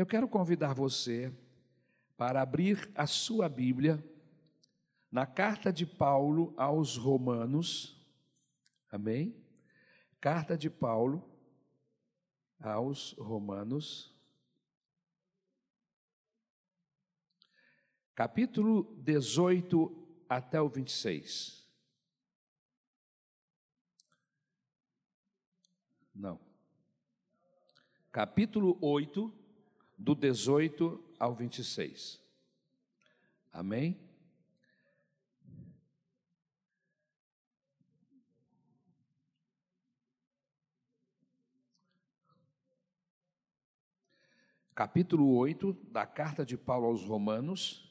Eu quero convidar você para abrir a sua Bíblia na carta de Paulo aos Romanos, amém? Carta de Paulo aos Romanos, capítulo 18 até o 26. Não. Capítulo 8, do 18 ao 26. Amém? Capítulo 8 da carta de Paulo aos Romanos,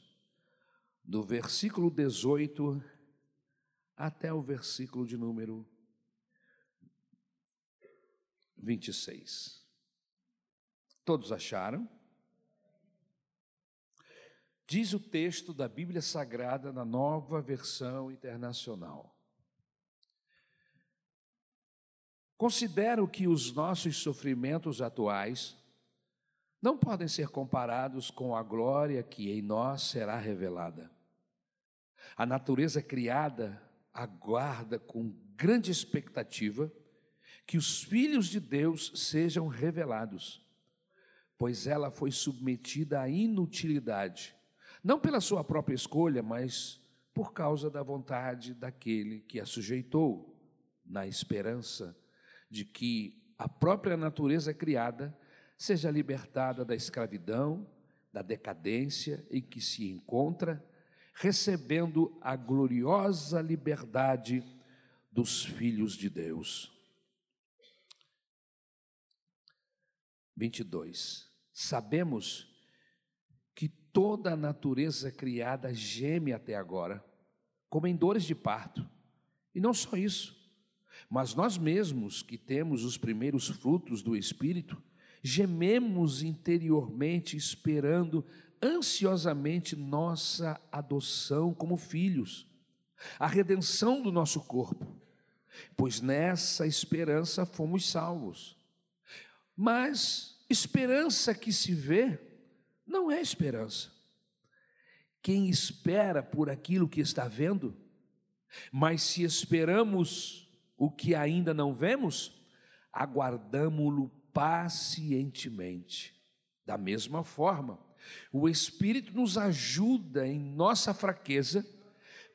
do versículo 18 até o versículo de número 26. Todos acharam? Diz o texto da Bíblia Sagrada na nova versão internacional. Considero que os nossos sofrimentos atuais não podem ser comparados com a glória que em nós será revelada. A natureza criada aguarda com grande expectativa que os filhos de Deus sejam revelados, pois ela foi submetida à inutilidade, não pela sua própria escolha, mas por causa da vontade daquele que a sujeitou, na esperança de que a própria natureza criada seja libertada da escravidão, da decadência em que se encontra, recebendo a gloriosa liberdade dos filhos de Deus. 22. Sabemos toda a natureza criada geme até agora, como em dores de parto. E não só isso, mas nós mesmos que temos os primeiros frutos do Espírito, gememos interiormente esperando ansiosamente nossa adoção como filhos, a redenção do nosso corpo, pois nessa esperança fomos salvos. Mas esperança que se vê não é esperança. Quem espera por aquilo que está vendo, mas se esperamos o que ainda não vemos, aguardamo-lo pacientemente. Da mesma forma, o Espírito nos ajuda em nossa fraqueza,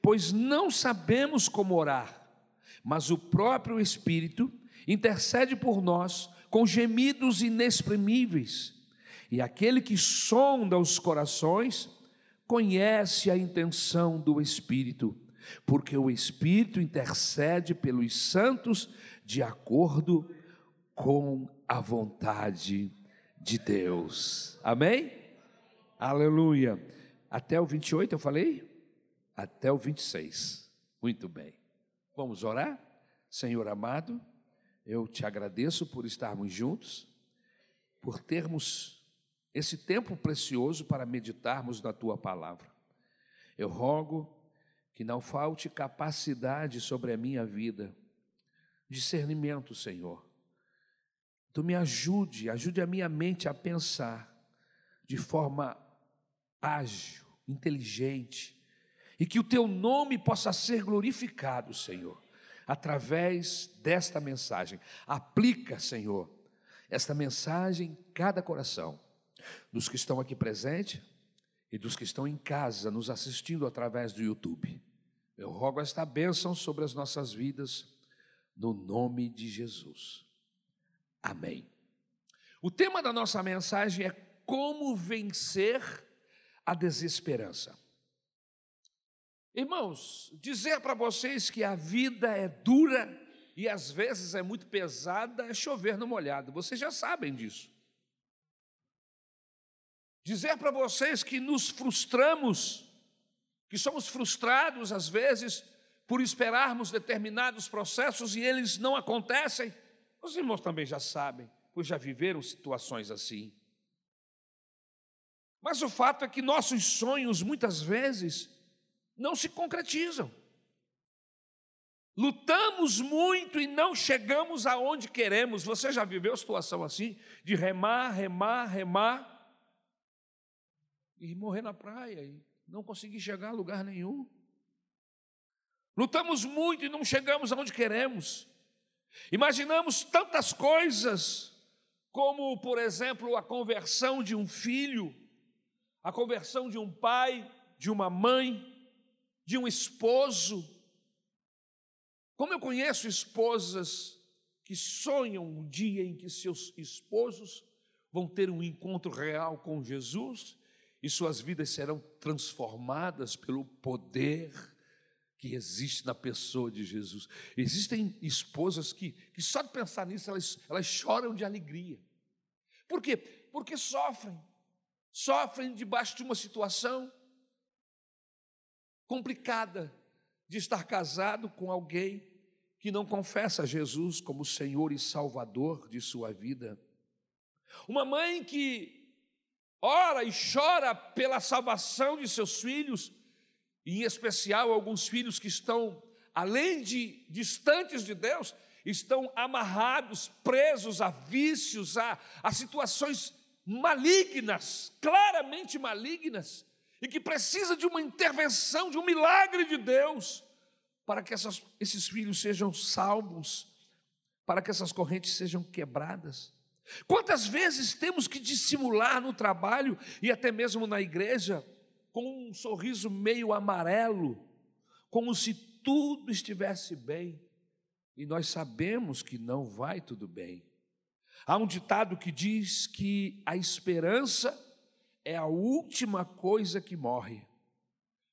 pois não sabemos como orar, mas o próprio Espírito intercede por nós com gemidos inexprimíveis. E aquele que sonda os corações conhece a intenção do Espírito, porque o Espírito intercede pelos santos de acordo com a vontade de Deus. Amém? Aleluia. Até o 28 eu falei? Até o 26. Muito bem. Vamos orar? Senhor amado, eu te agradeço por estarmos juntos, por termos esse tempo precioso para meditarmos na tua palavra. Eu rogo que não falte capacidade sobre a minha vida, discernimento, Senhor. Tu me ajude, ajude a minha mente a pensar de forma ágil, inteligente, e que o teu nome possa ser glorificado, Senhor através desta mensagem. Aplica, Senhor, esta mensagem em cada coração, dos que estão aqui presentes e dos que estão em casa nos assistindo através do YouTube. Eu rogo esta bênção sobre as nossas vidas, no nome de Jesus. Amém. O tema da nossa mensagem é como vencer a desesperança. Irmãos, dizer para vocês que a vida é dura e às vezes é muito pesada é chover no molhado, vocês já sabem disso. Dizer para vocês que nos frustramos, que somos frustrados às vezes por esperarmos determinados processos e eles não acontecem, os irmãos também já sabem, pois já viveram situações assim. Mas o fato é que nossos sonhos muitas vezes não se concretizam. Lutamos muito e não chegamos aonde queremos. Você já viveu situação assim? De remar, remar, remar, e morrer na praia e não conseguir chegar a lugar nenhum. Lutamos muito e não chegamos aonde queremos. Imaginamos tantas coisas, como, por exemplo, a conversão de um filho, a conversão de um pai, de uma mãe, de um esposo. Como eu conheço esposas que sonham um dia em que seus esposos vão ter um encontro real com Jesus e suas vidas serão transformadas pelo poder que existe na pessoa de Jesus. Existem esposas que, que só de pensar nisso elas, elas choram de alegria. Por quê? Porque sofrem, sofrem debaixo de uma situação complicada de estar casado com alguém que não confessa Jesus como Senhor e Salvador de sua vida. Uma mãe que ora e chora pela salvação de seus filhos, em especial alguns filhos que estão, além de distantes de Deus, estão amarrados, presos a vícios, a, a situações malignas, claramente malignas, e que precisa de uma intervenção, de um milagre de Deus, para que essas, esses filhos sejam salvos, para que essas correntes sejam quebradas. Quantas vezes temos que dissimular no trabalho e até mesmo na igreja com um sorriso meio amarelo, como se tudo estivesse bem, e nós sabemos que não vai tudo bem. Há um ditado que diz que a esperança é a última coisa que morre,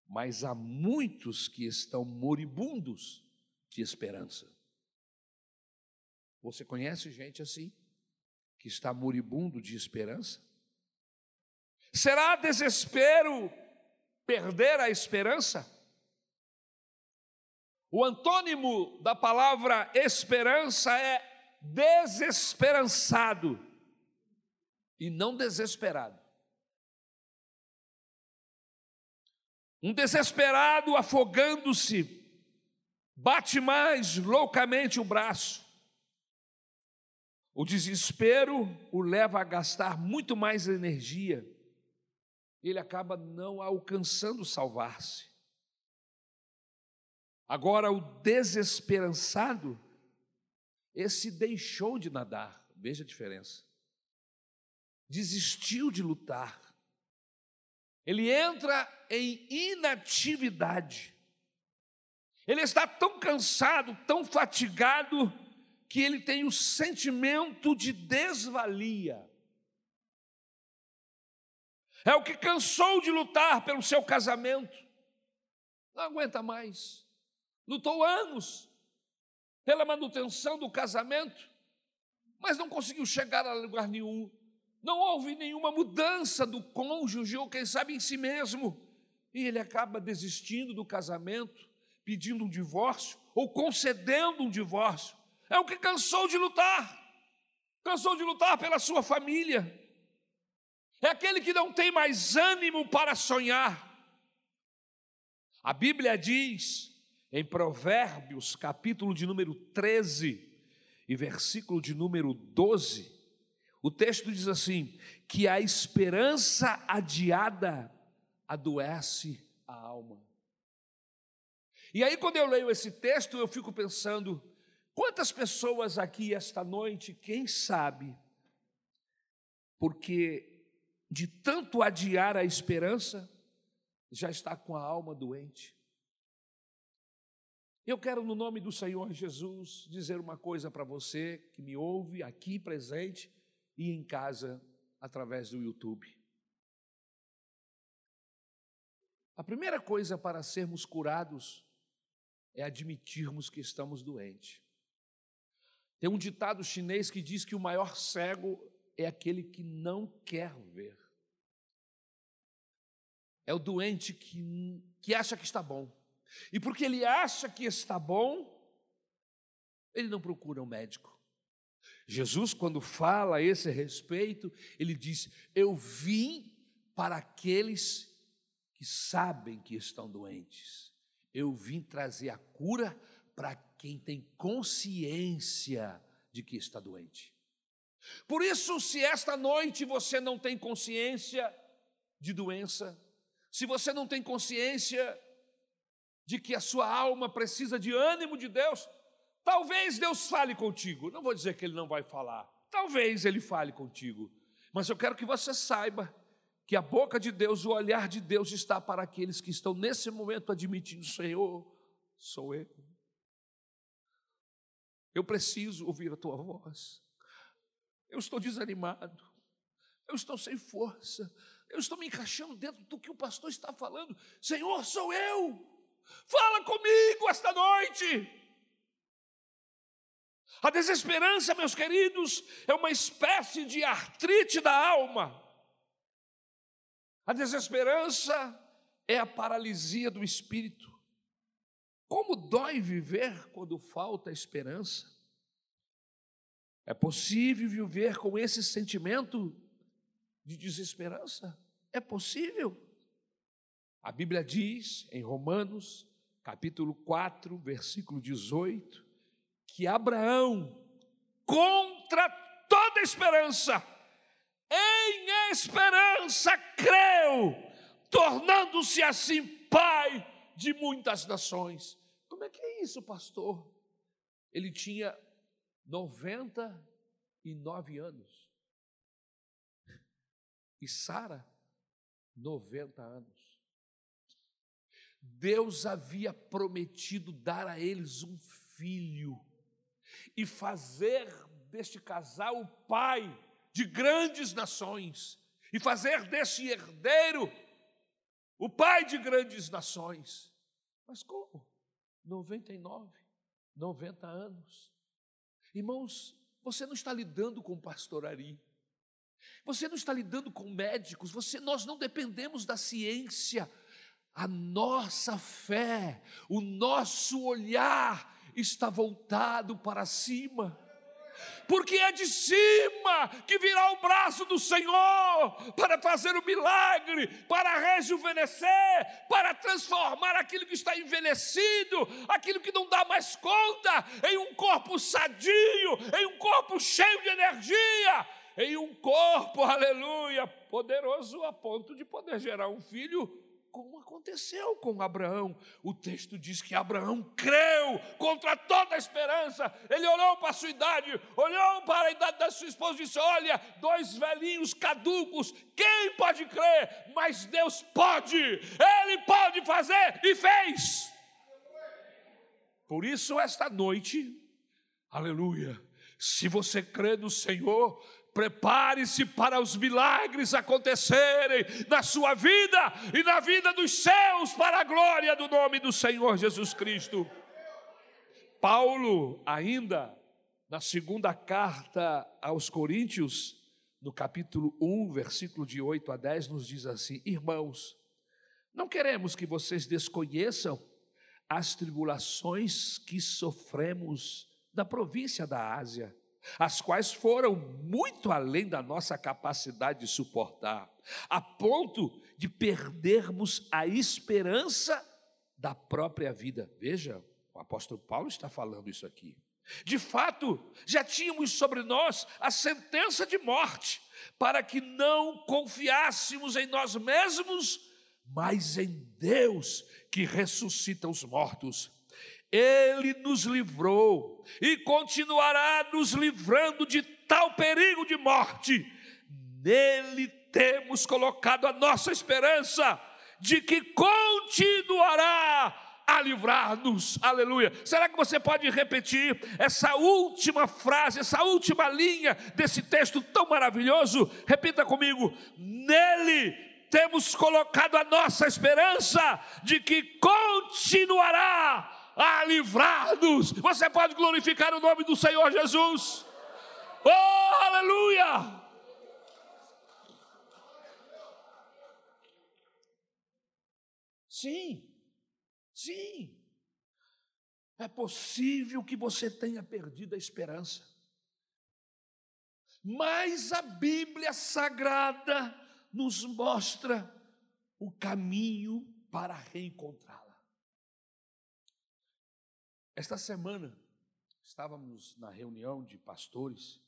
mas há muitos que estão moribundos de esperança. Você conhece gente assim? Que está moribundo de esperança? Será desespero perder a esperança? O antônimo da palavra esperança é desesperançado e não desesperado. Um desesperado afogando-se, bate mais loucamente o braço. O desespero o leva a gastar muito mais energia. Ele acaba não alcançando salvar-se. Agora, o desesperançado, esse deixou de nadar, veja a diferença. Desistiu de lutar. Ele entra em inatividade. Ele está tão cansado, tão fatigado, que ele tem o sentimento de desvalia. É o que cansou de lutar pelo seu casamento, não aguenta mais, lutou anos pela manutenção do casamento, mas não conseguiu chegar a lugar nenhum. Não houve nenhuma mudança do cônjuge, ou quem sabe em si mesmo, e ele acaba desistindo do casamento, pedindo um divórcio, ou concedendo um divórcio é o que cansou de lutar, cansou de lutar pela sua família, é aquele que não tem mais ânimo para sonhar. A Bíblia diz em Provérbios, capítulo de número 13 e versículo de número 12, o texto diz assim: que a esperança adiada adoece a alma. E aí, quando eu leio esse texto, eu fico pensando, Quantas pessoas aqui esta noite, quem sabe, porque de tanto adiar a esperança, já está com a alma doente? Eu quero, no nome do Senhor Jesus, dizer uma coisa para você que me ouve aqui presente e em casa através do YouTube. A primeira coisa para sermos curados é admitirmos que estamos doentes. Tem um ditado chinês que diz que o maior cego é aquele que não quer ver. É o doente que, que acha que está bom. E porque ele acha que está bom, ele não procura um médico. Jesus, quando fala a esse respeito, ele diz: Eu vim para aqueles que sabem que estão doentes. Eu vim trazer a cura para quem tem consciência de que está doente. Por isso, se esta noite você não tem consciência de doença, se você não tem consciência de que a sua alma precisa de ânimo de Deus, talvez Deus fale contigo. Não vou dizer que Ele não vai falar, talvez Ele fale contigo, mas eu quero que você saiba que a boca de Deus, o olhar de Deus está para aqueles que estão nesse momento admitindo: Senhor, sou eu. Eu preciso ouvir a tua voz. Eu estou desanimado. Eu estou sem força. Eu estou me encaixando dentro do que o pastor está falando. Senhor, sou eu. Fala comigo esta noite. A desesperança, meus queridos, é uma espécie de artrite da alma. A desesperança é a paralisia do espírito. Como dói viver quando falta esperança? É possível viver com esse sentimento de desesperança? É possível. A Bíblia diz em Romanos, capítulo 4, versículo 18, que Abraão, contra toda esperança, em esperança creu, tornando-se assim pai de muitas nações. Como é que é isso, pastor? Ele tinha 99 anos. E Sara, 90 anos. Deus havia prometido dar a eles um filho e fazer deste casal o pai de grandes nações e fazer desse herdeiro o pai de grandes nações. Mas como? 99, 90 anos. Irmãos, você não está lidando com pastoraria. Você não está lidando com médicos, você, nós não dependemos da ciência. A nossa fé, o nosso olhar está voltado para cima porque é de cima que virá o braço do Senhor para fazer o milagre, para rejuvenescer, para transformar aquilo que está envelhecido, aquilo que não dá mais conta, em um corpo sadio, em um corpo cheio de energia, em um corpo, aleluia, poderoso a ponto de poder gerar um filho como aconteceu com Abraão. O texto diz que Abraão creu contra toda a esperança. Ele olhou para a sua idade, olhou para a idade da sua esposa e disse: Olha, dois velhinhos caducos, quem pode crer? Mas Deus pode, Ele pode fazer e fez. Por isso, esta noite, aleluia, se você crê no Senhor, Prepare-se para os milagres acontecerem na sua vida e na vida dos céus, para a glória do nome do Senhor Jesus Cristo. Paulo, ainda na segunda carta aos Coríntios, no capítulo 1, versículo de 8 a 10, nos diz assim: Irmãos, não queremos que vocês desconheçam as tribulações que sofremos na província da Ásia as quais foram muito além da nossa capacidade de suportar, a ponto de perdermos a esperança da própria vida. Veja, o apóstolo Paulo está falando isso aqui. De fato, já tínhamos sobre nós a sentença de morte, para que não confiássemos em nós mesmos, mas em Deus que ressuscita os mortos ele nos livrou e continuará nos livrando de tal perigo de morte. Nele temos colocado a nossa esperança de que continuará a livrar-nos. Aleluia. Será que você pode repetir essa última frase, essa última linha desse texto tão maravilhoso? Repita comigo: Nele temos colocado a nossa esperança de que continuará a livrar-nos. Você pode glorificar o nome do Senhor Jesus. Oh, aleluia! Sim, sim. É possível que você tenha perdido a esperança. Mas a Bíblia Sagrada nos mostra o caminho para reencontrar. Esta semana estávamos na reunião de pastores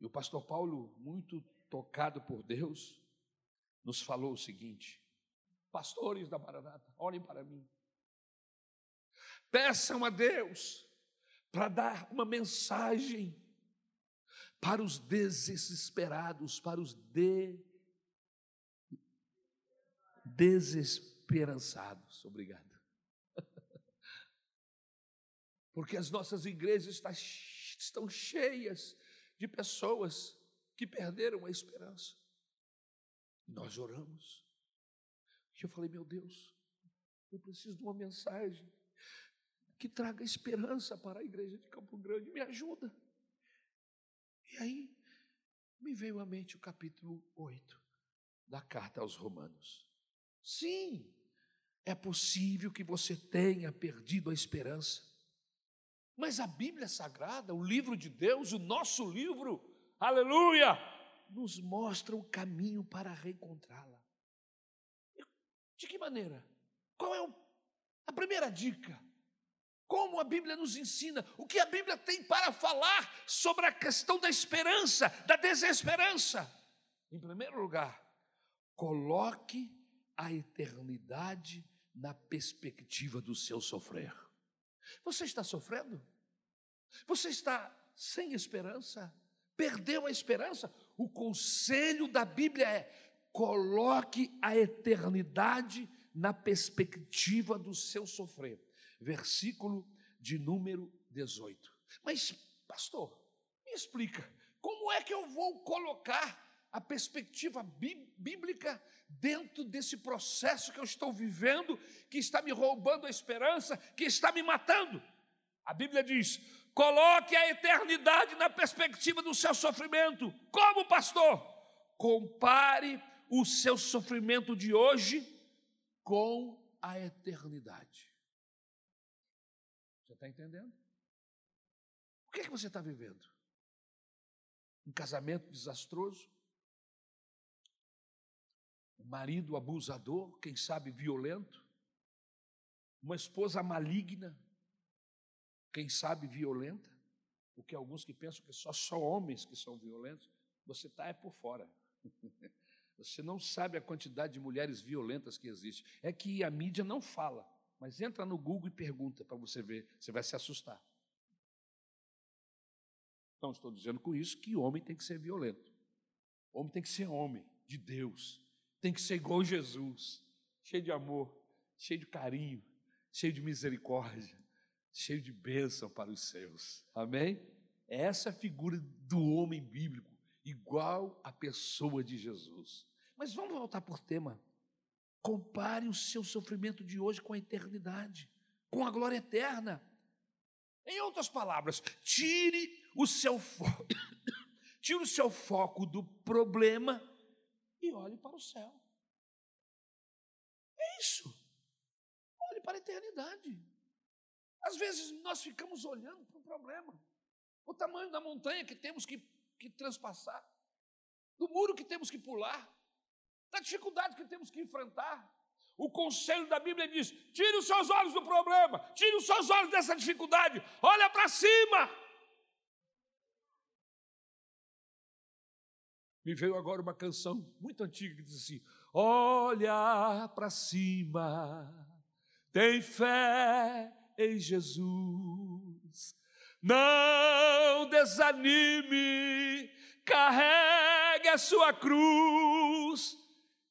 e o pastor Paulo, muito tocado por Deus, nos falou o seguinte: Pastores da Maranata, olhem para mim. Peçam a Deus para dar uma mensagem para os desesperados, para os de... desesperançados. Obrigado. Porque as nossas igrejas estão cheias de pessoas que perderam a esperança. Nós oramos. E eu falei, meu Deus, eu preciso de uma mensagem que traga esperança para a igreja de Campo Grande. Me ajuda. E aí me veio à mente o capítulo 8 da carta aos Romanos. Sim, é possível que você tenha perdido a esperança. Mas a Bíblia Sagrada, o livro de Deus, o nosso livro, aleluia, nos mostra o caminho para reencontrá-la. De que maneira? Qual é o, a primeira dica? Como a Bíblia nos ensina, o que a Bíblia tem para falar sobre a questão da esperança, da desesperança. Em primeiro lugar, coloque a eternidade na perspectiva do seu sofrer. Você está sofrendo? Você está sem esperança? Perdeu a esperança? O conselho da Bíblia é: coloque a eternidade na perspectiva do seu sofrer. Versículo de número 18. Mas, pastor, me explica, como é que eu vou colocar a perspectiva bíblica dentro desse processo que eu estou vivendo, que está me roubando a esperança, que está me matando? A Bíblia diz: coloque a eternidade na perspectiva do seu sofrimento. Como, pastor? Compare o seu sofrimento de hoje com a eternidade. Você está entendendo? O que é que você está vivendo? Um casamento desastroso? Um marido abusador, quem sabe violento? Uma esposa maligna, quem sabe violenta? Porque alguns que pensam que só só homens que são violentos, você está é por fora. Você não sabe a quantidade de mulheres violentas que existe. É que a mídia não fala, mas entra no Google e pergunta para você ver, você vai se assustar. Não estou dizendo com isso que homem tem que ser violento. Homem tem que ser homem de Deus. Tem que ser igual Jesus, cheio de amor, cheio de carinho, cheio de misericórdia, cheio de bênção para os seus. Amém? Essa é a figura do homem bíblico, igual à pessoa de Jesus. Mas vamos voltar por tema. Compare o seu sofrimento de hoje com a eternidade, com a glória eterna. Em outras palavras, tire o seu foco, tire o seu foco do problema e olhe para o céu. É isso. Olhe para a eternidade. Às vezes nós ficamos olhando para o problema, o tamanho da montanha que temos que, que transpassar, do muro que temos que pular, da dificuldade que temos que enfrentar. O conselho da Bíblia diz: tire os seus olhos do problema, tire os seus olhos dessa dificuldade, olha para cima. Me veio agora uma canção muito antiga que diz assim: Olha para cima, tem fé em Jesus, não desanime, carregue a sua cruz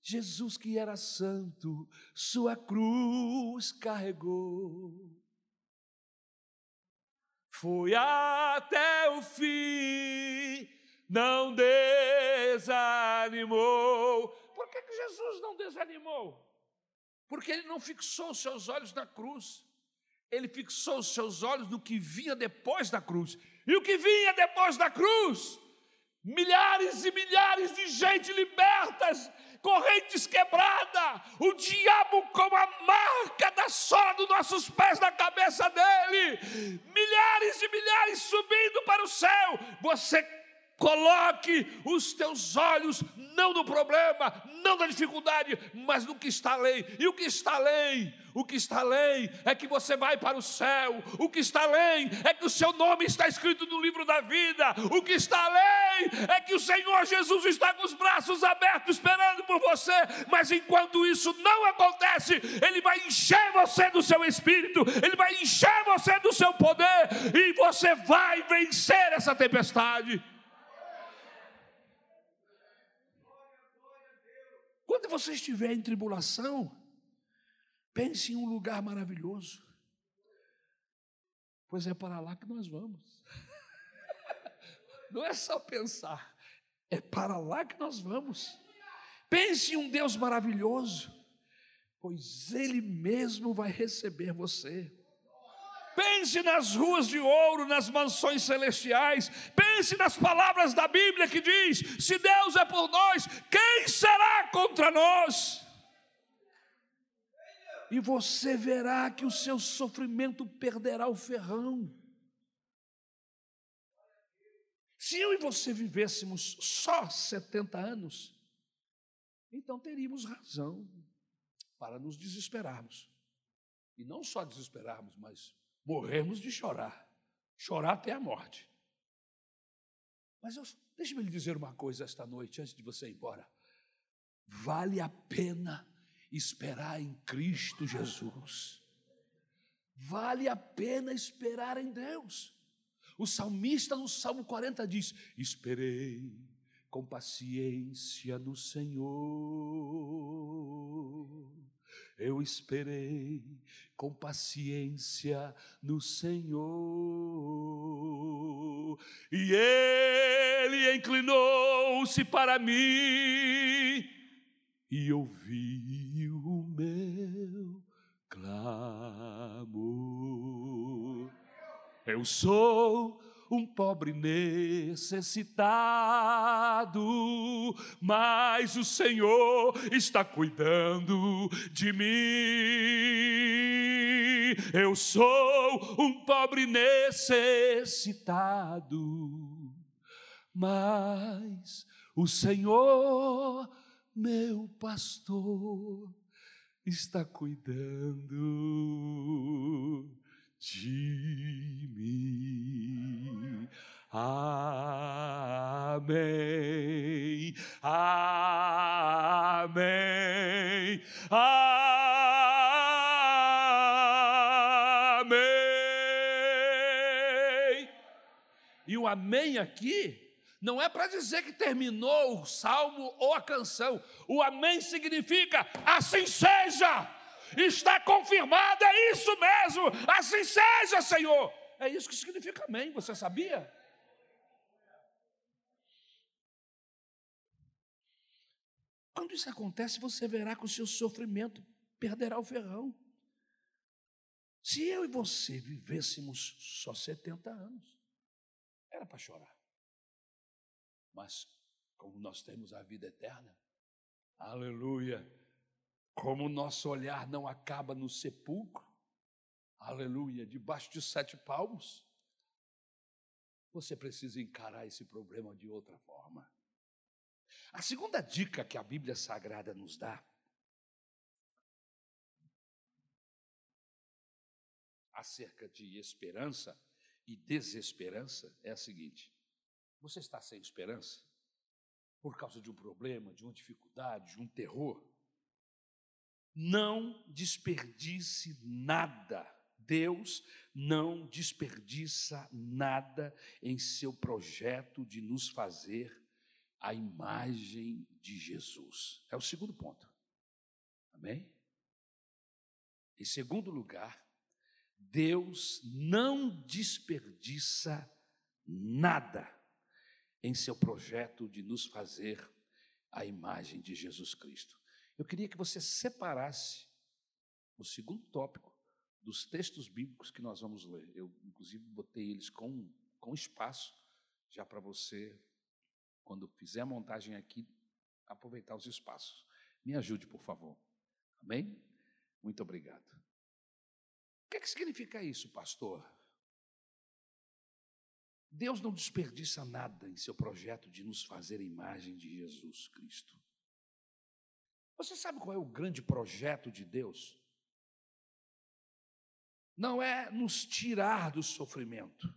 Jesus, que era santo, sua cruz carregou. Foi até o fim, não desanimou. Por que, que Jesus não desanimou? Porque ele não fixou os seus olhos na cruz, ele fixou os seus olhos no que vinha depois da cruz. E o que vinha depois da cruz? Milhares e milhares de gente libertas correntes quebradas, o diabo com a marca da sola dos nossos pés na cabeça dele, milhares e milhares subindo para o céu. Você Coloque os teus olhos não no problema, não na dificuldade, mas no que está além. E o que está além? O que está além é que você vai para o céu. O que está além é que o seu nome está escrito no livro da vida. O que está além é que o Senhor Jesus está com os braços abertos esperando por você. Mas enquanto isso não acontece, Ele vai encher você do seu espírito, Ele vai encher você do seu poder e você vai vencer essa tempestade. Quando você estiver em tribulação, pense em um lugar maravilhoso, pois é para lá que nós vamos. Não é só pensar, é para lá que nós vamos. Pense em um Deus maravilhoso, pois Ele mesmo vai receber você. Pense nas ruas de ouro, nas mansões celestiais. Pense nas palavras da Bíblia que diz: se Deus é por nós, quem será contra nós? E você verá que o seu sofrimento perderá o ferrão. Se eu e você vivêssemos só 70 anos, então teríamos razão para nos desesperarmos. E não só desesperarmos, mas morremos de chorar, chorar até a morte. Mas deixe-me lhe dizer uma coisa esta noite, antes de você ir embora. Vale a pena esperar em Cristo Jesus. Vale a pena esperar em Deus. O salmista no Salmo 40 diz: Esperei com paciência no Senhor eu esperei com paciência no Senhor, e Ele inclinou-se para mim e ouviu o meu clamor. Eu sou um pobre necessitado, mas o Senhor está cuidando de mim. Eu sou um pobre necessitado, mas o Senhor, meu pastor, está cuidando de mim. Amém. Amém. Amém. E o amém aqui não é para dizer que terminou o salmo ou a canção. O amém significa assim seja está confirmado, é isso mesmo, assim seja, Senhor. É isso que significa amém, você sabia? Quando isso acontece, você verá que o seu sofrimento perderá o ferrão. Se eu e você vivêssemos só 70 anos, era para chorar. Mas, como nós temos a vida eterna, aleluia, como o nosso olhar não acaba no sepulcro, aleluia, debaixo de sete palmos, você precisa encarar esse problema de outra forma. A segunda dica que a Bíblia Sagrada nos dá acerca de esperança e desesperança é a seguinte: você está sem esperança por causa de um problema, de uma dificuldade, de um terror? Não desperdice nada. Deus não desperdiça nada em seu projeto de nos fazer a imagem de Jesus. É o segundo ponto. Amém? Em segundo lugar, Deus não desperdiça nada em seu projeto de nos fazer a imagem de Jesus Cristo. Eu queria que você separasse o segundo tópico dos textos bíblicos que nós vamos ler. Eu, inclusive, botei eles com, com espaço, já para você, quando fizer a montagem aqui, aproveitar os espaços. Me ajude, por favor. Amém? Muito obrigado. O que, é que significa isso, pastor? Deus não desperdiça nada em seu projeto de nos fazer a imagem de Jesus Cristo. Você sabe qual é o grande projeto de Deus? Não é nos tirar do sofrimento.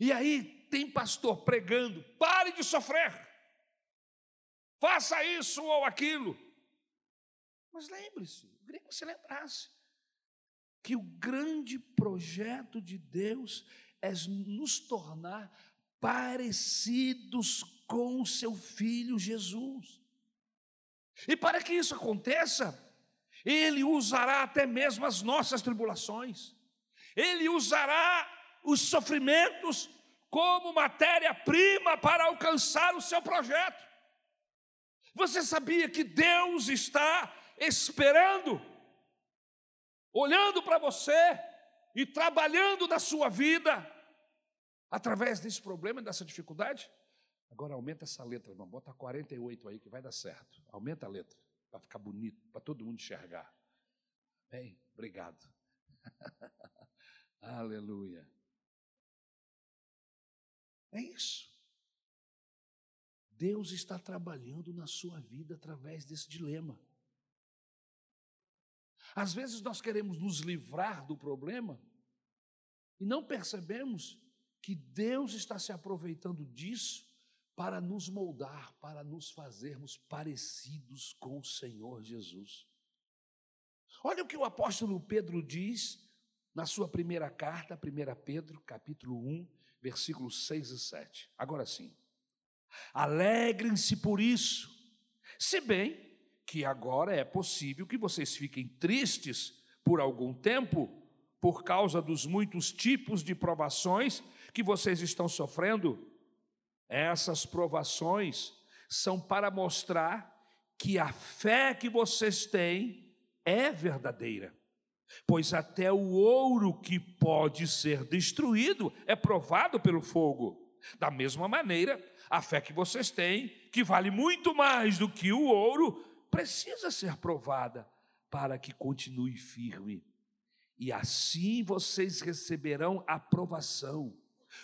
E aí tem pastor pregando: pare de sofrer, faça isso ou aquilo. Mas lembre-se, eu queria que você lembrasse que o grande projeto de Deus é nos tornar parecidos com o seu filho Jesus. E para que isso aconteça, ele usará até mesmo as nossas tribulações, ele usará os sofrimentos como matéria-prima para alcançar o seu projeto. Você sabia que Deus está esperando, olhando para você e trabalhando na sua vida através desse problema e dessa dificuldade? Agora aumenta essa letra, irmão. Bota 48 aí que vai dar certo. Aumenta a letra, para ficar bonito, para todo mundo enxergar. Bem, obrigado. Aleluia. É isso. Deus está trabalhando na sua vida através desse dilema. Às vezes nós queremos nos livrar do problema e não percebemos que Deus está se aproveitando disso para nos moldar, para nos fazermos parecidos com o Senhor Jesus. Olha o que o apóstolo Pedro diz na sua primeira carta, 1 Pedro, capítulo 1, versículos 6 e 7. Agora sim. Alegrem-se por isso, se bem que agora é possível que vocês fiquem tristes por algum tempo, por causa dos muitos tipos de provações que vocês estão sofrendo. Essas provações são para mostrar que a fé que vocês têm é verdadeira. Pois até o ouro que pode ser destruído é provado pelo fogo. Da mesma maneira, a fé que vocês têm, que vale muito mais do que o ouro, precisa ser provada para que continue firme. E assim vocês receberão aprovação,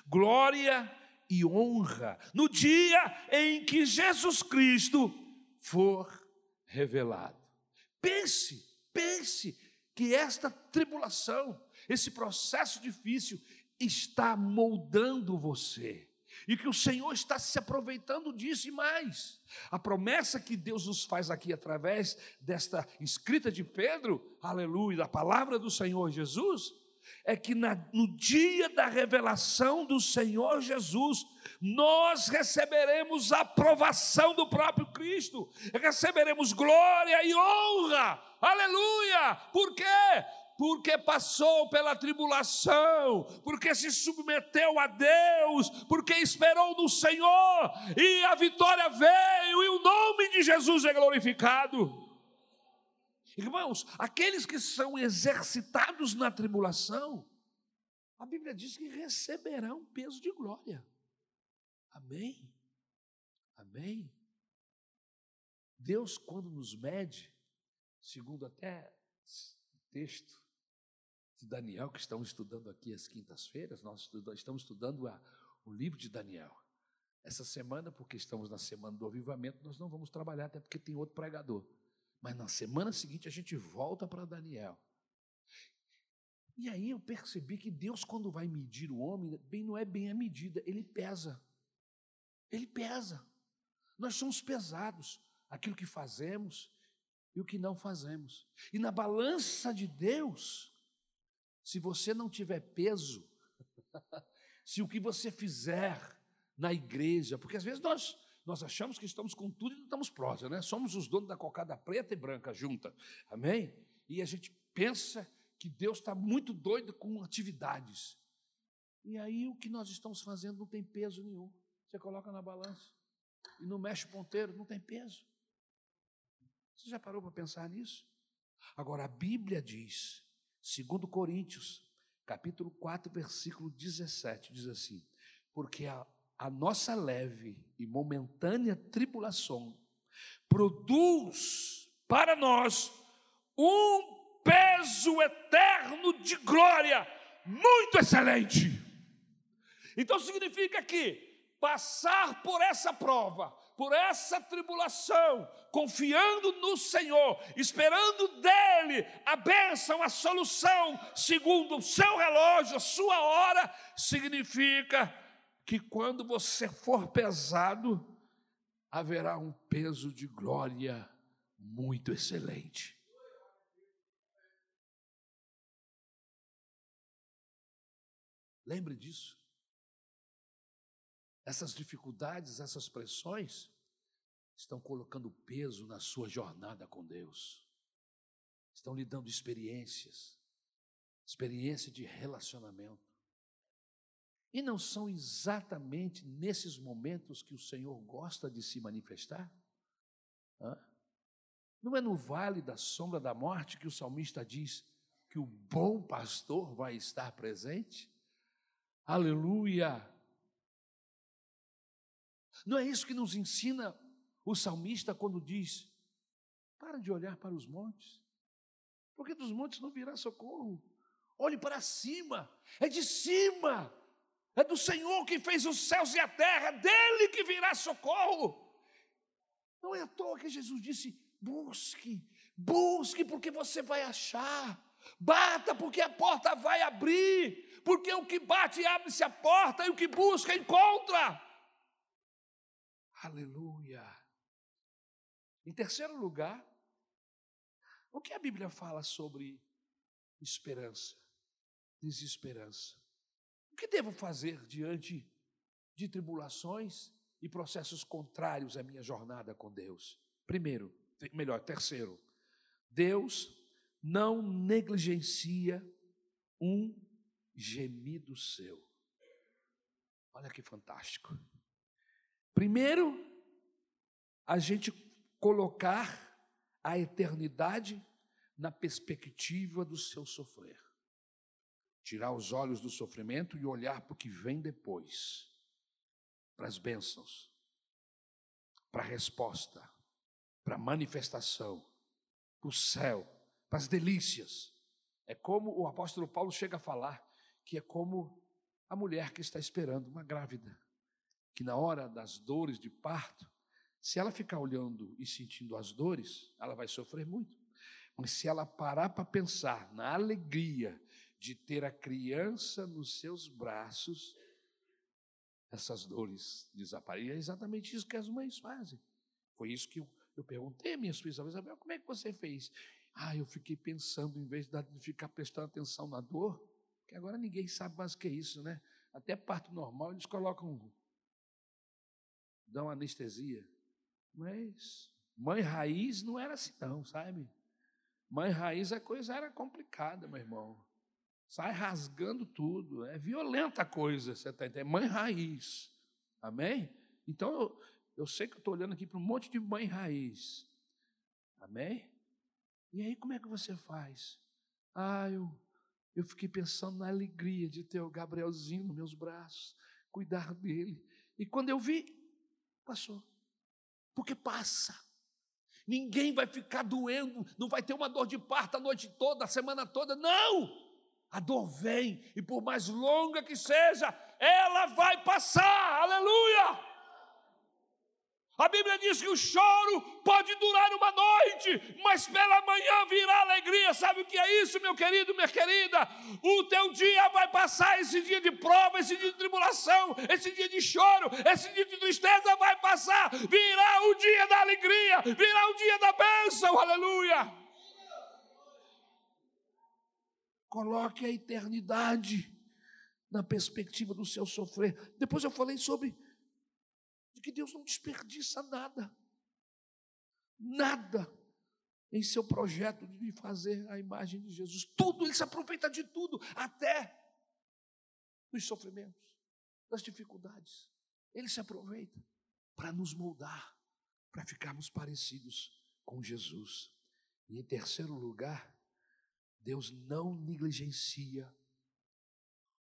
glória e honra no dia em que Jesus Cristo for revelado. Pense, pense que esta tribulação, esse processo difícil, está moldando você e que o Senhor está se aproveitando disso e mais. A promessa que Deus nos faz aqui através desta escrita de Pedro, aleluia, da palavra do Senhor Jesus, é que na, no dia da revelação do Senhor Jesus, nós receberemos a aprovação do próprio Cristo, receberemos glória e honra, aleluia, por quê? porque passou pela tribulação, porque se submeteu a Deus, porque esperou no Senhor, e a vitória veio, e o nome de Jesus é glorificado. Irmãos, aqueles que são exercitados na tribulação, a Bíblia diz que receberão peso de glória. Amém? Amém? Deus, quando nos mede, segundo até o texto de Daniel, que estamos estudando aqui às quintas-feiras, nós estamos estudando a, o livro de Daniel. Essa semana, porque estamos na semana do avivamento, nós não vamos trabalhar, até porque tem outro pregador. Mas na semana seguinte a gente volta para Daniel. E aí eu percebi que Deus, quando vai medir o homem, bem não é bem a medida, ele pesa. Ele pesa. Nós somos pesados, aquilo que fazemos e o que não fazemos. E na balança de Deus, se você não tiver peso, se o que você fizer na igreja, porque às vezes nós nós achamos que estamos com tudo e não estamos próximos, né? Somos os donos da cocada preta e branca junta. Amém? E a gente pensa que Deus está muito doido com atividades. E aí o que nós estamos fazendo não tem peso nenhum. Você coloca na balança e não mexe o ponteiro, não tem peso. Você já parou para pensar nisso? Agora a Bíblia diz Segundo Coríntios, capítulo 4, versículo 17, diz assim: Porque a, a nossa leve e momentânea tribulação produz para nós um peso eterno de glória muito excelente. Então significa que passar por essa prova, por essa tribulação, confiando no Senhor, esperando dele a bênção, a solução, segundo o seu relógio, a sua hora, significa que quando você for pesado, haverá um peso de glória muito excelente. Lembre disso. Essas dificuldades, essas pressões, estão colocando peso na sua jornada com Deus, estão lhe dando experiências, experiência de relacionamento. E não são exatamente nesses momentos que o Senhor gosta de se manifestar? Hã? Não é no vale da sombra da morte que o salmista diz que o bom pastor vai estar presente? Aleluia! Não é isso que nos ensina o salmista quando diz: para de olhar para os montes, porque dos montes não virá socorro. Olhe para cima, é de cima, é do Senhor que fez os céus e a terra, é dele que virá socorro. Não é à toa que Jesus disse: busque, busque, porque você vai achar. Bata, porque a porta vai abrir. Porque o que bate abre-se a porta, e o que busca encontra. Aleluia. Em terceiro lugar, o que a Bíblia fala sobre esperança, desesperança? Que devo fazer diante de tribulações e processos contrários à minha jornada com Deus? Primeiro, melhor, terceiro, Deus não negligencia um gemido seu. Olha que fantástico. Primeiro, a gente colocar a eternidade na perspectiva do seu sofrer. Tirar os olhos do sofrimento e olhar para o que vem depois, para as bênçãos, para a resposta, para a manifestação, para o céu, para as delícias. É como o apóstolo Paulo chega a falar que é como a mulher que está esperando uma grávida que na hora das dores de parto, se ela ficar olhando e sentindo as dores, ela vai sofrer muito. Mas se ela parar para pensar na alegria de ter a criança nos seus braços, essas dores desaparecem. É exatamente isso que as mães fazem. Foi isso que eu, eu perguntei a minha esposa, Isabel, como é que você fez? Ah, eu fiquei pensando, em vez de ficar prestando atenção na dor, que agora ninguém sabe mais o que é isso, né? Até parto normal, eles colocam dão anestesia. Mas mãe raiz não era assim, não, sabe? Mãe raiz a coisa era complicada, meu irmão. Sai rasgando tudo, é violenta a coisa, você está entendendo? Mãe raiz, amém? Então eu, eu sei que eu estou olhando aqui para um monte de mãe raiz, amém? E aí como é que você faz? Ah, eu, eu fiquei pensando na alegria de ter o Gabrielzinho nos meus braços, cuidar dele. E quando eu vi, Passou. Porque passa. Ninguém vai ficar doendo, não vai ter uma dor de parto a noite toda, a semana toda. Não! A dor vem, e por mais longa que seja, ela vai passar. Aleluia! A Bíblia diz que o choro pode durar uma noite, mas pela manhã virá alegria. Sabe o que é isso, meu querido, minha querida? O teu dia vai passar, esse dia de prova, esse dia de tribulação, esse dia de choro, esse dia de tristeza vai passar. Virá o dia da alegria, virá o dia da bênção. Aleluia! Coloque a eternidade na perspectiva do seu sofrer. Depois eu falei sobre de que Deus não desperdiça nada, nada em seu projeto de fazer a imagem de Jesus. Tudo, ele se aproveita de tudo, até dos sofrimentos, das dificuldades. Ele se aproveita para nos moldar, para ficarmos parecidos com Jesus. E em terceiro lugar, Deus não negligencia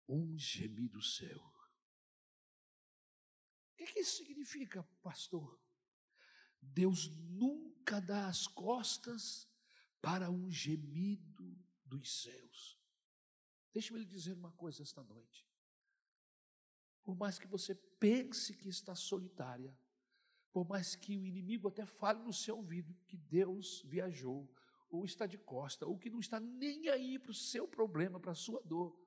um gemido seu que, que isso significa, pastor? Deus nunca dá as costas para um gemido dos céus. Deixa-me lhe dizer uma coisa esta noite. Por mais que você pense que está solitária, por mais que o inimigo até fale no seu ouvido que Deus viajou, ou está de costa, ou que não está nem aí para o seu problema, para a sua dor.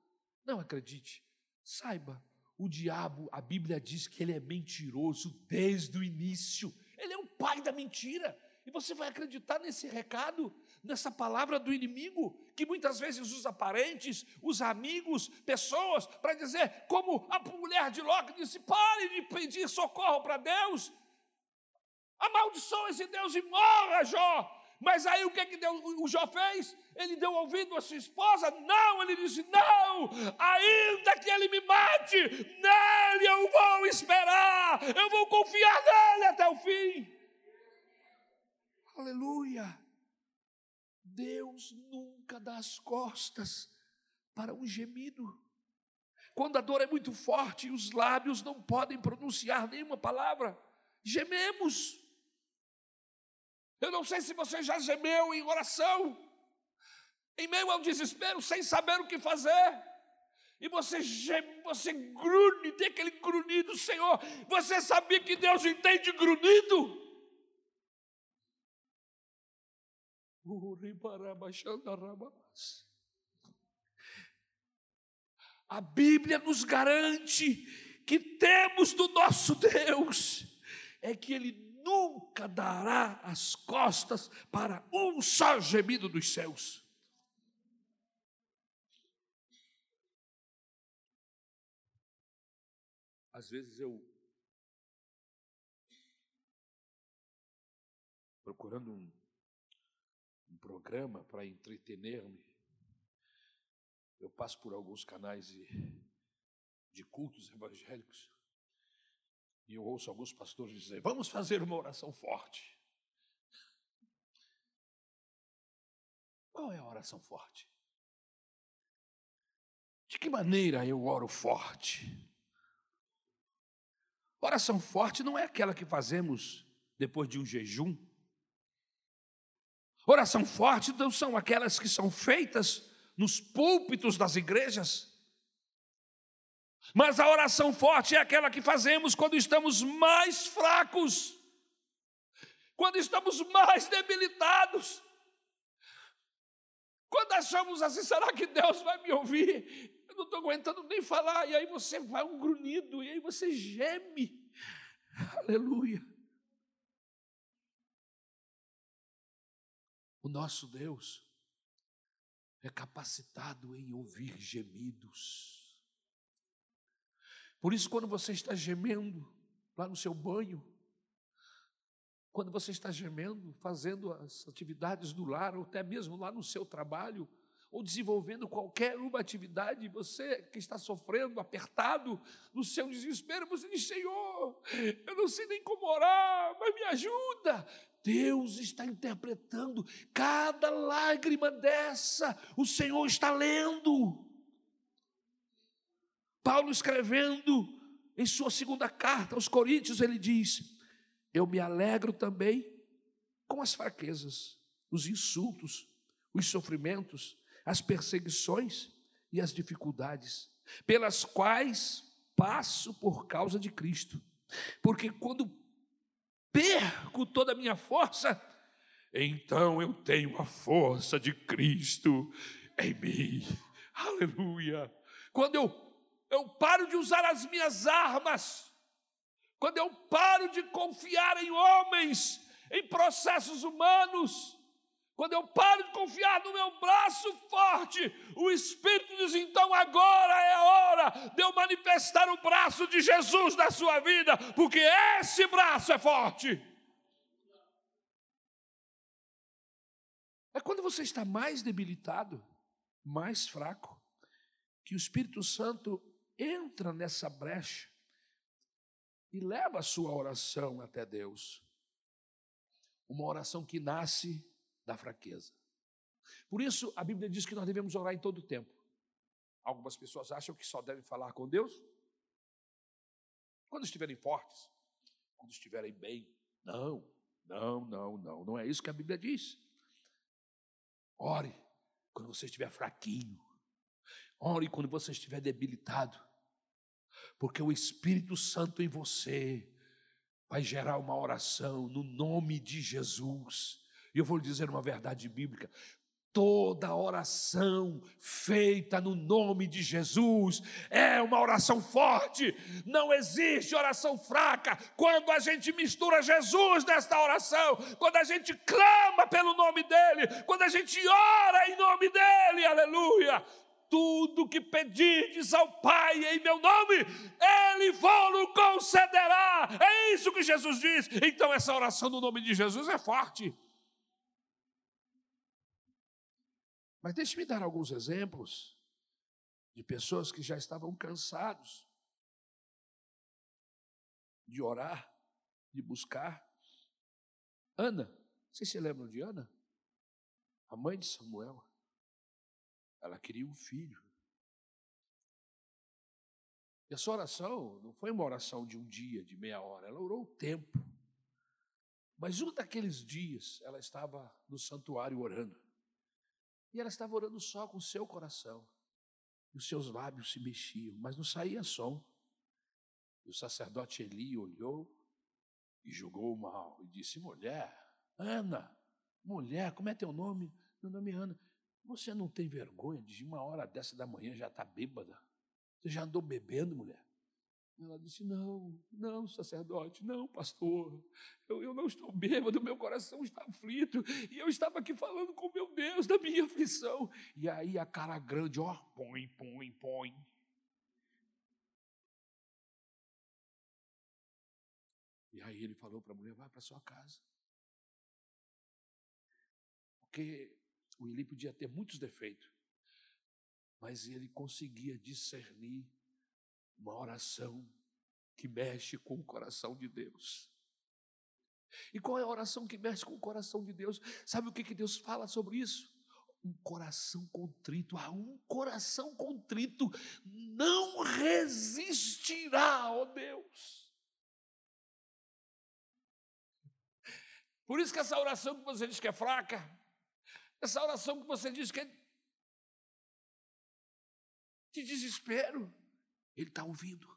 Não acredite, saiba, o diabo, a Bíblia diz que ele é mentiroso desde o início, ele é o pai da mentira. E você vai acreditar nesse recado, nessa palavra do inimigo, que muitas vezes usa parentes, os amigos, pessoas, para dizer, como a mulher de Ló que disse: pare de pedir socorro para Deus, amaldiçoa esse Deus e morra, Jó. Mas aí o que, que o Jó fez? Ele deu ouvido à sua esposa? Não, ele disse: Não, ainda que ele me mate, nele eu vou esperar, eu vou confiar nele até o fim. Aleluia. Deus nunca dá as costas para um gemido. Quando a dor é muito forte e os lábios não podem pronunciar nenhuma palavra, gememos. Eu não sei se você já gemeu em oração, em meio ao desespero, sem saber o que fazer. E você geme, você grune, tem aquele grunhido, Senhor. Você sabia que Deus entende grunhido? A Bíblia nos garante que temos do nosso Deus é que Ele nunca dará as costas para um só gemido dos céus. Às vezes eu procurando um programa para entretener-me. Eu passo por alguns canais de, de cultos evangélicos e eu ouço alguns pastores dizer: vamos fazer uma oração forte. Qual é a oração forte? De que maneira eu oro forte? Oração forte não é aquela que fazemos depois de um jejum Oração forte não são aquelas que são feitas nos púlpitos das igrejas. Mas a oração forte é aquela que fazemos quando estamos mais fracos, quando estamos mais debilitados, quando achamos assim, será que Deus vai me ouvir? Eu não estou aguentando nem falar, e aí você vai um grunhido, e aí você geme. Aleluia. O nosso Deus é capacitado em ouvir gemidos. Por isso, quando você está gemendo lá no seu banho, quando você está gemendo, fazendo as atividades do lar, ou até mesmo lá no seu trabalho, ou desenvolvendo qualquer uma atividade, você que está sofrendo, apertado, no seu desespero, você diz: Senhor, eu não sei nem como orar, mas me ajuda. Deus está interpretando cada lágrima dessa, o Senhor está lendo. Paulo escrevendo em sua segunda carta aos Coríntios, ele diz: Eu me alegro também com as fraquezas, os insultos, os sofrimentos, as perseguições e as dificuldades, pelas quais passo por causa de Cristo. Porque quando perco toda a minha força, então eu tenho a força de Cristo em mim. Aleluia. Quando eu, eu paro de usar as minhas armas, quando eu paro de confiar em homens, em processos humanos, quando eu paro de confiar no meu braço forte, o Espírito diz: então agora é a hora de eu manifestar o braço de Jesus na sua vida, porque esse braço é forte. É quando você está mais debilitado, mais fraco, que o Espírito Santo entra nessa brecha e leva a sua oração até Deus. Uma oração que nasce da fraqueza. Por isso, a Bíblia diz que nós devemos orar em todo o tempo. Algumas pessoas acham que só devem falar com Deus quando estiverem fortes, quando estiverem bem. Não, não, não, não. Não é isso que a Bíblia diz. Ore quando você estiver fraquinho. Ore quando você estiver debilitado. porque o Espírito Santo em você vai gerar uma oração no nome de Jesus. E eu vou lhe dizer uma verdade bíblica: Toda oração feita no nome de Jesus é uma oração forte, não existe oração fraca. Quando a gente mistura Jesus nesta oração, quando a gente clama pelo nome dEle, quando a gente ora em nome dEle, aleluia. Tudo que pedirdes ao Pai em meu nome, Ele vos concederá. É isso que Jesus diz. Então, essa oração no nome de Jesus é forte. Mas deixe-me dar alguns exemplos de pessoas que já estavam cansados de orar, de buscar. Ana, vocês se lembram de Ana? A mãe de Samuel. Ela queria um filho. E a sua oração não foi uma oração de um dia, de meia hora, ela orou o tempo. Mas um daqueles dias ela estava no santuário orando. E ela estava orando só com o seu coração. E os seus lábios se mexiam, mas não saía som. E o sacerdote Eli olhou e julgou mal e disse: Mulher, Ana, mulher, como é teu nome? Meu nome é Ana. Você não tem vergonha de uma hora dessa da manhã já estar tá bêbada? Você já andou bebendo, mulher? Ela disse: Não, não, sacerdote, não, pastor. Eu, eu não estou bêbado, meu coração está aflito. E eu estava aqui falando com meu Deus da minha aflição. E aí a cara grande, ó, põe, põe, põe. E aí ele falou para a mulher: Vai para sua casa. Porque o Eli podia ter muitos defeitos, mas ele conseguia discernir uma oração que mexe com o coração de Deus. E qual é a oração que mexe com o coração de Deus? Sabe o que, que Deus fala sobre isso? Um coração contrito, a um coração contrito não resistirá, ó Deus. Por isso que essa oração que você diz que é fraca, essa oração que você diz que é de desespero, ele está ouvindo,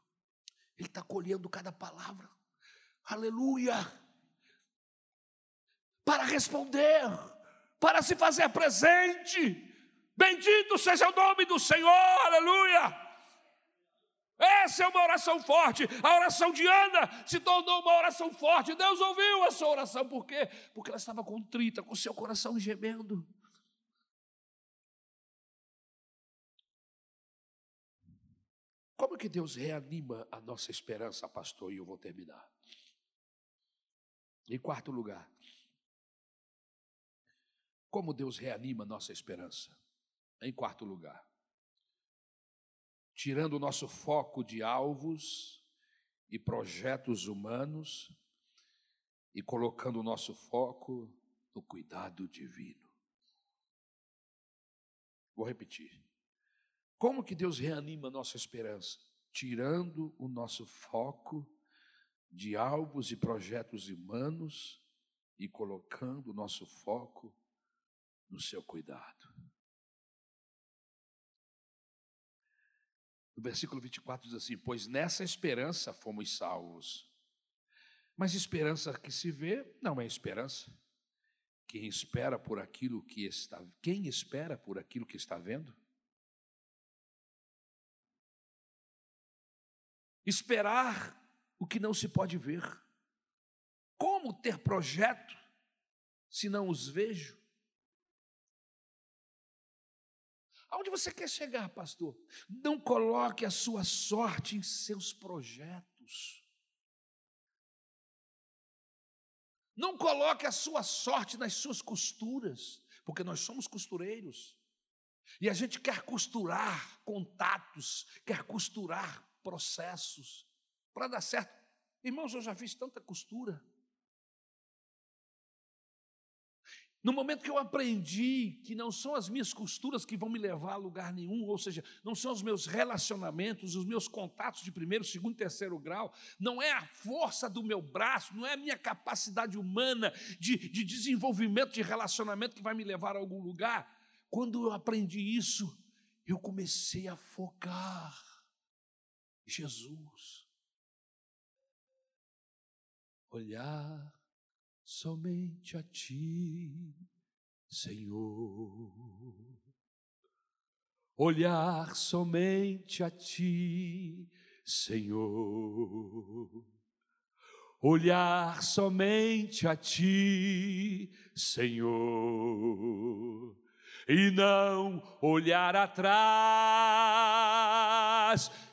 ele está colhendo cada palavra. Aleluia! Para responder, para se fazer presente. Bendito seja o nome do Senhor, aleluia! Essa é uma oração forte. A oração de Ana se tornou uma oração forte. Deus ouviu a sua oração. Por quê? Porque ela estava contrita, com seu coração gemendo. Como que Deus reanima a nossa esperança, pastor? E eu vou terminar. Em quarto lugar, como Deus reanima a nossa esperança? Em quarto lugar, tirando o nosso foco de alvos e projetos humanos e colocando o nosso foco no cuidado divino. Vou repetir. Como que Deus reanima a nossa esperança? Tirando o nosso foco de alvos e projetos humanos e colocando o nosso foco no seu cuidado. No versículo 24 diz assim: Pois nessa esperança fomos salvos. Mas esperança que se vê não é esperança. Quem espera por aquilo que está, quem espera por aquilo que está vendo? Esperar o que não se pode ver. Como ter projeto se não os vejo? Aonde você quer chegar, pastor? Não coloque a sua sorte em seus projetos. Não coloque a sua sorte nas suas costuras, porque nós somos costureiros. E a gente quer costurar contatos, quer costurar processos para dar certo. Irmãos, eu já fiz tanta costura. No momento que eu aprendi que não são as minhas costuras que vão me levar a lugar nenhum, ou seja, não são os meus relacionamentos, os meus contatos de primeiro, segundo, terceiro grau, não é a força do meu braço, não é a minha capacidade humana de, de desenvolvimento de relacionamento que vai me levar a algum lugar. Quando eu aprendi isso, eu comecei a focar Jesus. Olhar somente a Ti, Senhor. Olhar somente a Ti, Senhor. Olhar somente a Ti, Senhor e não olhar atrás,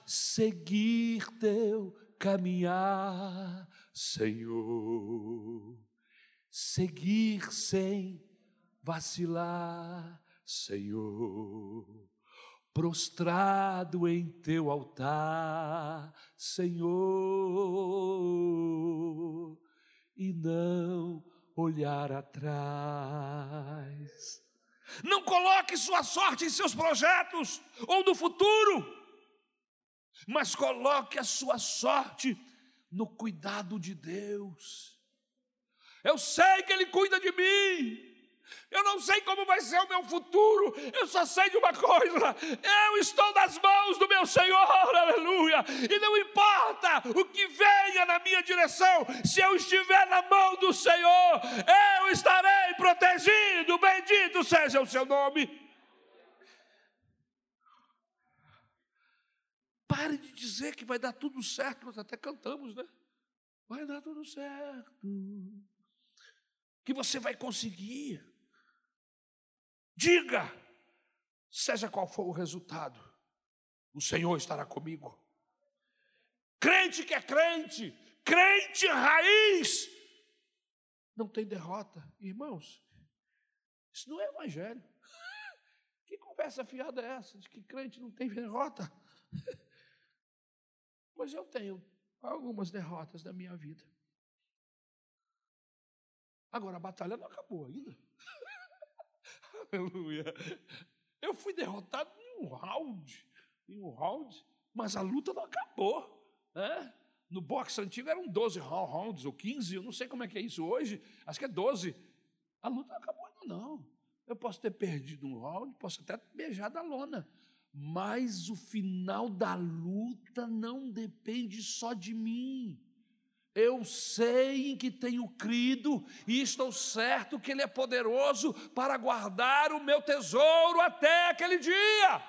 seguir teu caminhar, Senhor, seguir sem vacilar, Senhor, prostrado em teu altar, Senhor, e não olhar atrás. Não coloque sua sorte em seus projetos ou no futuro, mas coloque a sua sorte no cuidado de Deus. Eu sei que Ele cuida de mim, eu não sei como vai ser o meu futuro, eu só sei de uma coisa: eu estou nas mãos do meu Senhor, aleluia, e não importa o que venha na minha direção, se eu estiver na mão do Senhor, eu estarei protegido, bendito seja o seu nome. Pare de dizer que vai dar tudo certo, nós até cantamos, né? Vai dar tudo certo, que você vai conseguir. Diga, seja qual for o resultado, o Senhor estará comigo. Crente que é crente, crente raiz, não tem derrota. Irmãos, isso não é evangelho. Que conversa fiada é essa de que crente não tem derrota? Pois eu tenho algumas derrotas na minha vida. Agora a batalha não acabou ainda. Aleluia. Eu fui derrotado em um round, em um round, mas a luta não acabou. Né? No boxe antigo eram 12 rounds ou 15, eu não sei como é que é isso hoje, acho que é 12. A luta não acabou ainda não. Eu posso ter perdido um round, posso até beijar da lona, mas o final da luta não depende só de mim. Eu sei em que tenho crido e estou certo que Ele é poderoso para guardar o meu tesouro até aquele dia.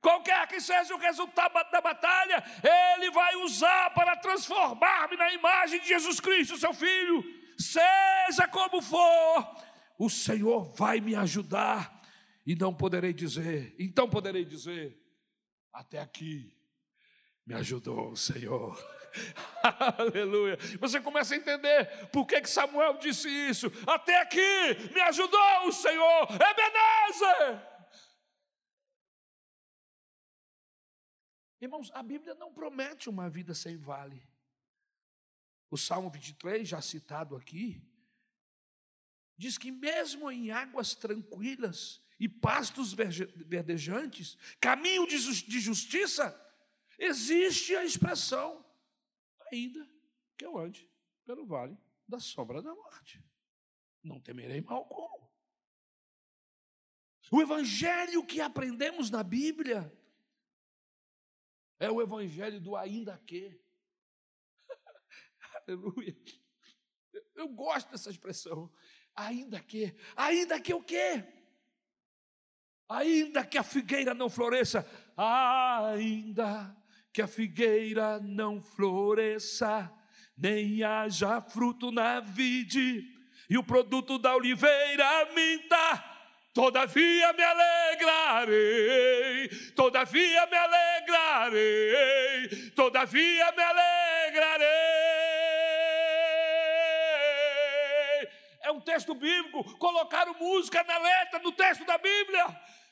Qualquer que seja o resultado da batalha, Ele vai usar para transformar-me na imagem de Jesus Cristo, seu Filho. Seja como for, o Senhor vai me ajudar e não poderei dizer, então poderei dizer, até aqui me ajudou o Senhor. Aleluia. Você começa a entender por que, que Samuel disse isso. Até aqui me ajudou o Senhor. Ebenezer. Irmãos, a Bíblia não promete uma vida sem vale. O Salmo 23, já citado aqui, diz que mesmo em águas tranquilas e pastos verdejantes, caminho de justiça, Existe a expressão, ainda que eu ande pelo vale da sombra da morte. Não temerei mal como. O evangelho que aprendemos na Bíblia é o evangelho do ainda que. Aleluia. Eu gosto dessa expressão. Ainda que, ainda que o quê? Ainda que a figueira não floresça, ainda que a figueira não floresça, nem haja fruto na vide, e o produto da oliveira minta. Todavia me alegrarei, todavia me alegrarei, todavia me alegrarei. Um texto bíblico, colocaram música na letra, no texto da Bíblia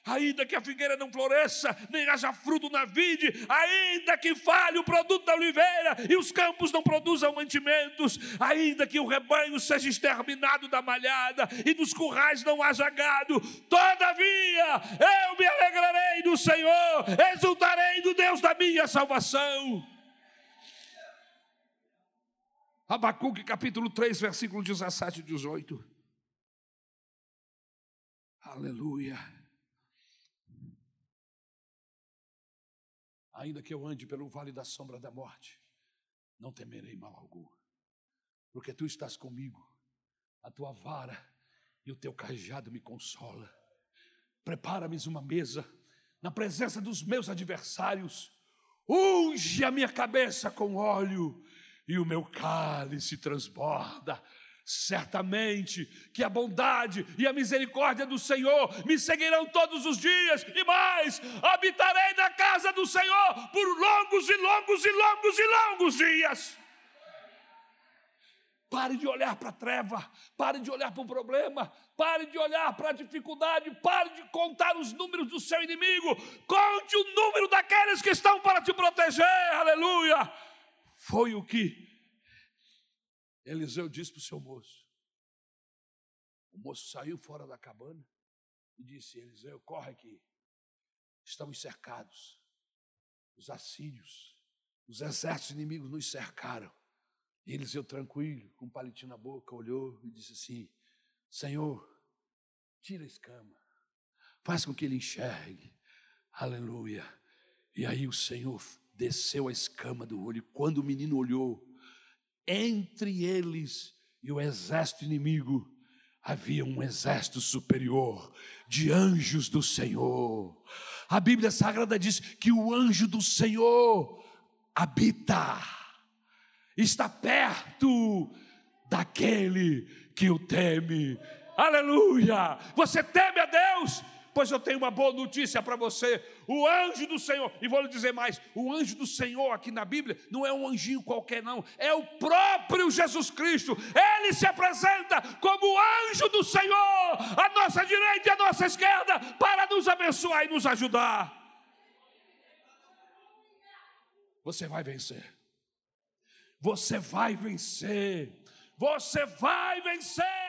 ainda que a figueira não floresça, nem haja fruto na vide, ainda que falhe o produto da oliveira e os campos não produzam mantimentos, ainda que o rebanho seja exterminado da malhada e nos currais não haja gado, todavia eu me alegrarei do Senhor, exultarei do Deus da minha salvação. Abacuque capítulo 3, versículo 17 e 18. Aleluia. Ainda que eu ande pelo vale da sombra da morte, não temerei mal algum, porque tu estás comigo, a tua vara e o teu cajado me consola. Prepara-me uma mesa na presença dos meus adversários, unge a minha cabeça com óleo e o meu cálice transborda. Certamente que a bondade e a misericórdia do Senhor me seguirão todos os dias, e mais, habitarei na casa do Senhor por longos e longos e longos e longos dias. Pare de olhar para a treva, pare de olhar para o problema, pare de olhar para a dificuldade, pare de contar os números do seu inimigo, conte o número daqueles que estão para te proteger, aleluia. Foi o que Eliseu disse para o seu moço. O moço saiu fora da cabana e disse: Eliseu, corre aqui, estamos cercados, os assírios, os exércitos inimigos nos cercaram. E Eliseu, tranquilo, com um palitinho na boca, olhou e disse assim: Senhor, tira a escama, faz com que ele enxergue. Aleluia. E aí o Senhor desceu a escama do olho. Quando o menino olhou, entre eles e o exército inimigo, havia um exército superior de anjos do Senhor. A Bíblia Sagrada diz que o anjo do Senhor habita está perto daquele que o teme. Aleluia! Você teme a Deus? Pois eu tenho uma boa notícia para você. O anjo do Senhor, e vou lhe dizer mais: o anjo do Senhor aqui na Bíblia não é um anjinho qualquer, não, é o próprio Jesus Cristo. Ele se apresenta como o anjo do Senhor, à nossa direita e à nossa esquerda, para nos abençoar e nos ajudar. Você vai vencer. Você vai vencer. Você vai vencer.